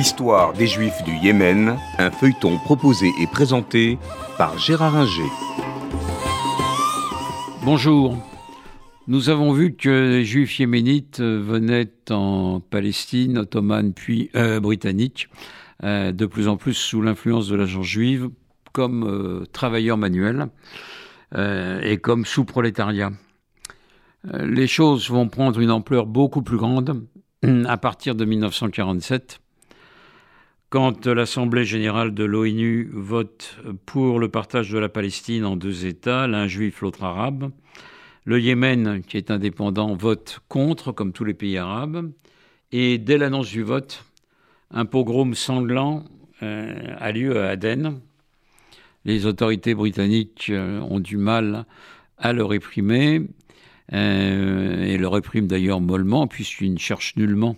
L'histoire des Juifs du Yémen, un feuilleton proposé et présenté par Gérard Inger. Bonjour. Nous avons vu que les Juifs yéménites venaient en Palestine ottomane puis euh, britannique, euh, de plus en plus sous l'influence de l'agence juive, comme euh, travailleurs manuels et comme sous-prolétariat. les choses vont prendre une ampleur beaucoup plus grande à partir de 1947, quand l'Assemblée générale de l'ONU vote pour le partage de la Palestine en deux États, l'un juif, l'autre arabe, le Yémen, qui est indépendant, vote contre, comme tous les pays arabes, et dès l'annonce du vote, un pogrom sanglant euh, a lieu à Aden. Les autorités britanniques euh, ont du mal à le réprimer, euh, et le répriment d'ailleurs mollement, puisqu'ils ne cherchent nullement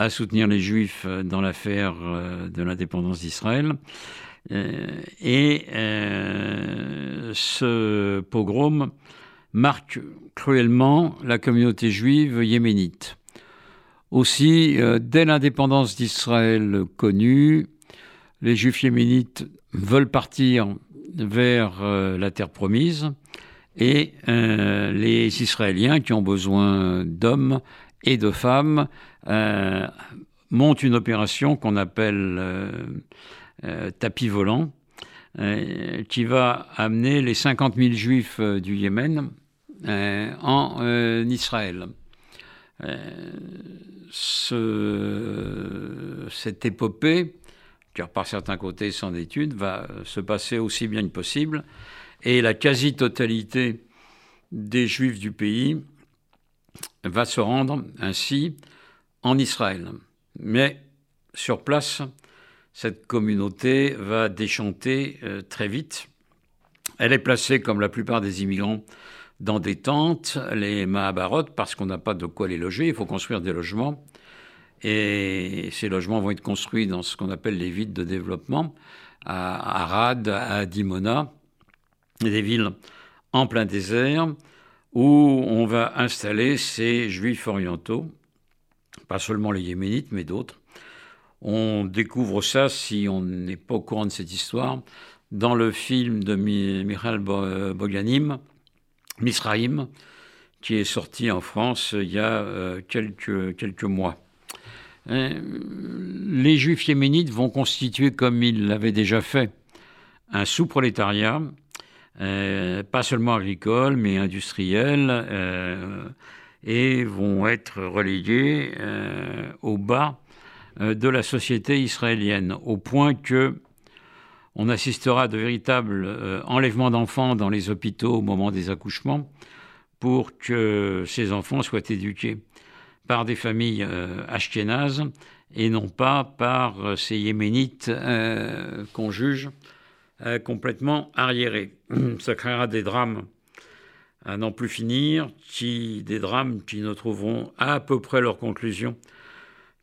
à soutenir les Juifs dans l'affaire euh, de l'indépendance d'Israël. Euh, et ce pogrom marque cruellement la communauté juive yéménite. Aussi, dès l'indépendance d'Israël connue, les Juifs yéménites veulent partir vers la terre promise et euh, les Israéliens qui ont besoin d'hommes et de femmes euh, montent une opération qu'on appelle euh, tapis volant, qui va amener les 50 000 juifs du Yémen en Israël. Ce, cette épopée, car par certains côtés sans étude, va se passer aussi bien que possible et la quasi-totalité des juifs du pays va se rendre ainsi en Israël. Mais sur place, cette communauté va déchanter euh, très vite. Elle est placée, comme la plupart des immigrants, dans des tentes, les Mahabarot, parce qu'on n'a pas de quoi les loger, il faut construire des logements. Et ces logements vont être construits dans ce qu'on appelle les villes de développement, à Arad, à Dimona, des villes en plein désert où on va installer ces juifs orientaux, pas seulement les yéménites, mais d'autres. On découvre ça, si on n'est pas au courant de cette histoire, dans le film de Michael Boganim, Misraïm, qui est sorti en France il y a euh, quelques, mois. Euh, les juifs yéménites vont constituer, comme ils l'avaient déjà fait, un sous-prolétariat euh, pas seulement agricoles, mais industriels, euh, et vont être relégués euh, au bas de la société israélienne, au point que on assistera à de véritables enlèvements d'enfants dans les hôpitaux au moment des accouchements pour que ces enfants soient éduqués par des familles ashkénazes et non pas par ces yéménites qu'on juge euh, complètement arriéré. Ça créera des drames à n'en plus finir, qui, des drames qui ne trouveront à peu près leur conclusion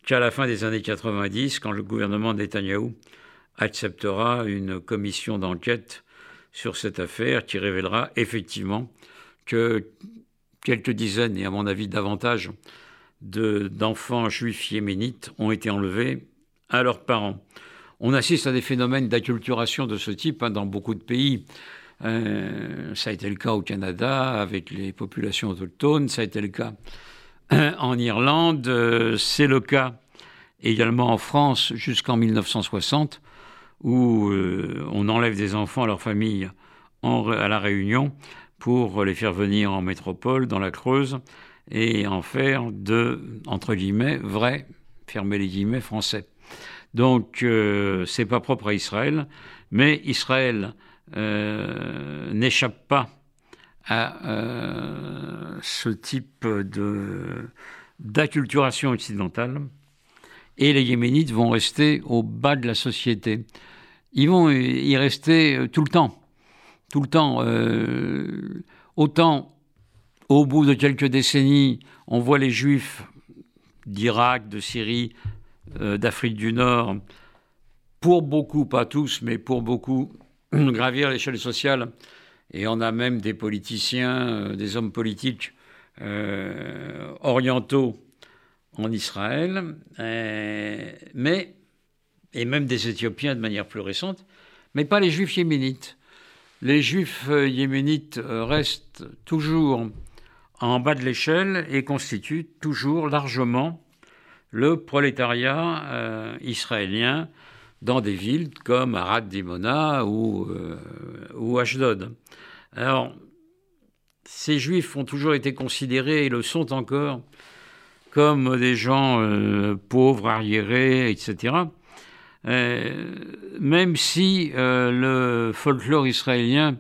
qu'à la fin des années 90, quand le gouvernement Netanyahou acceptera une commission d'enquête sur cette affaire qui révélera effectivement que quelques dizaines, et à mon avis davantage, d'enfants juifs yéménites ont été enlevés à leurs parents. On assiste à des phénomènes d'acculturation de ce type hein, dans beaucoup de pays. Euh, ça a été le cas au Canada avec les populations autochtones, ça a été le cas euh, en Irlande, euh, c'est le cas également en France jusqu'en 1960, où on enlève des enfants à leur famille à La Réunion pour les faire venir en métropole, dans la Creuse, et en faire de, entre guillemets, vrais, fermer les guillemets, français. Donc, euh, c'est pas propre à Israël, mais Israël euh, n'échappe pas à euh, ce type d'acculturation occidentale, et les Yéménites vont rester au bas de la société. Ils vont y rester tout le temps, tout le temps. autant au bout de quelques décennies, on voit les Juifs d'Irak, de Syrie, euh, d'Afrique du Nord, pour beaucoup, pas tous, mais pour beaucoup, gravir l'échelle sociale. Et on a même des politiciens, euh, des hommes politiques euh, orientaux en Israël. mais et même des Éthiopiens de manière plus récente, mais pas les juifs yéménites. Les juifs yéménites restent toujours en bas de l'échelle et constituent toujours largement le prolétariat euh, israélien dans des villes comme Arad Dimona ou, euh, ou Ashdod. Alors, ces juifs ont toujours été considérés et le sont encore comme des gens euh, pauvres, arriérés, etc. même si le folklore israélien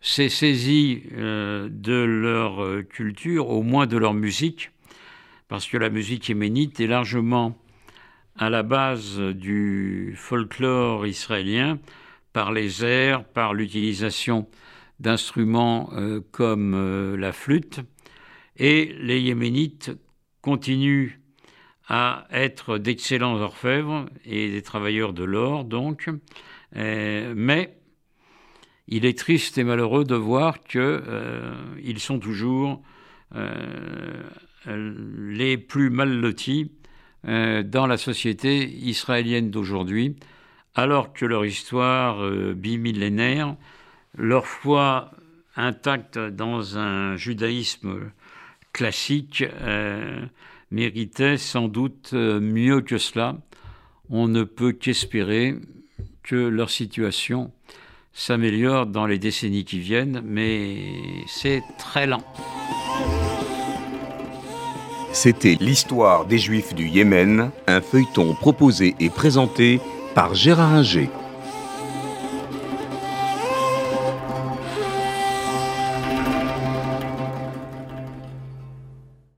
s'est saisi de leur culture, au moins de leur musique, parce que la musique yéménite est largement à la base du folklore israélien par les airs, par l'utilisation d'instruments euh, comme euh, la flûte. Et les Yéménites continuent à être d'excellents orfèvres et des travailleurs de l'or, donc. Euh, mais il est triste et malheureux de voir qu'ils sont toujours les plus mal lotis euh, dans la société israélienne d'aujourd'hui, alors que leur histoire euh, bimillénaire, leur foi intacte dans un judaïsme classique, méritait sans doute mieux que cela. On ne peut qu'espérer que leur situation s'améliore dans les décennies qui viennent, mais c'est très lent. C'était L'histoire des Juifs du Yémen, un feuilleton proposé et présenté par Gérard Inger.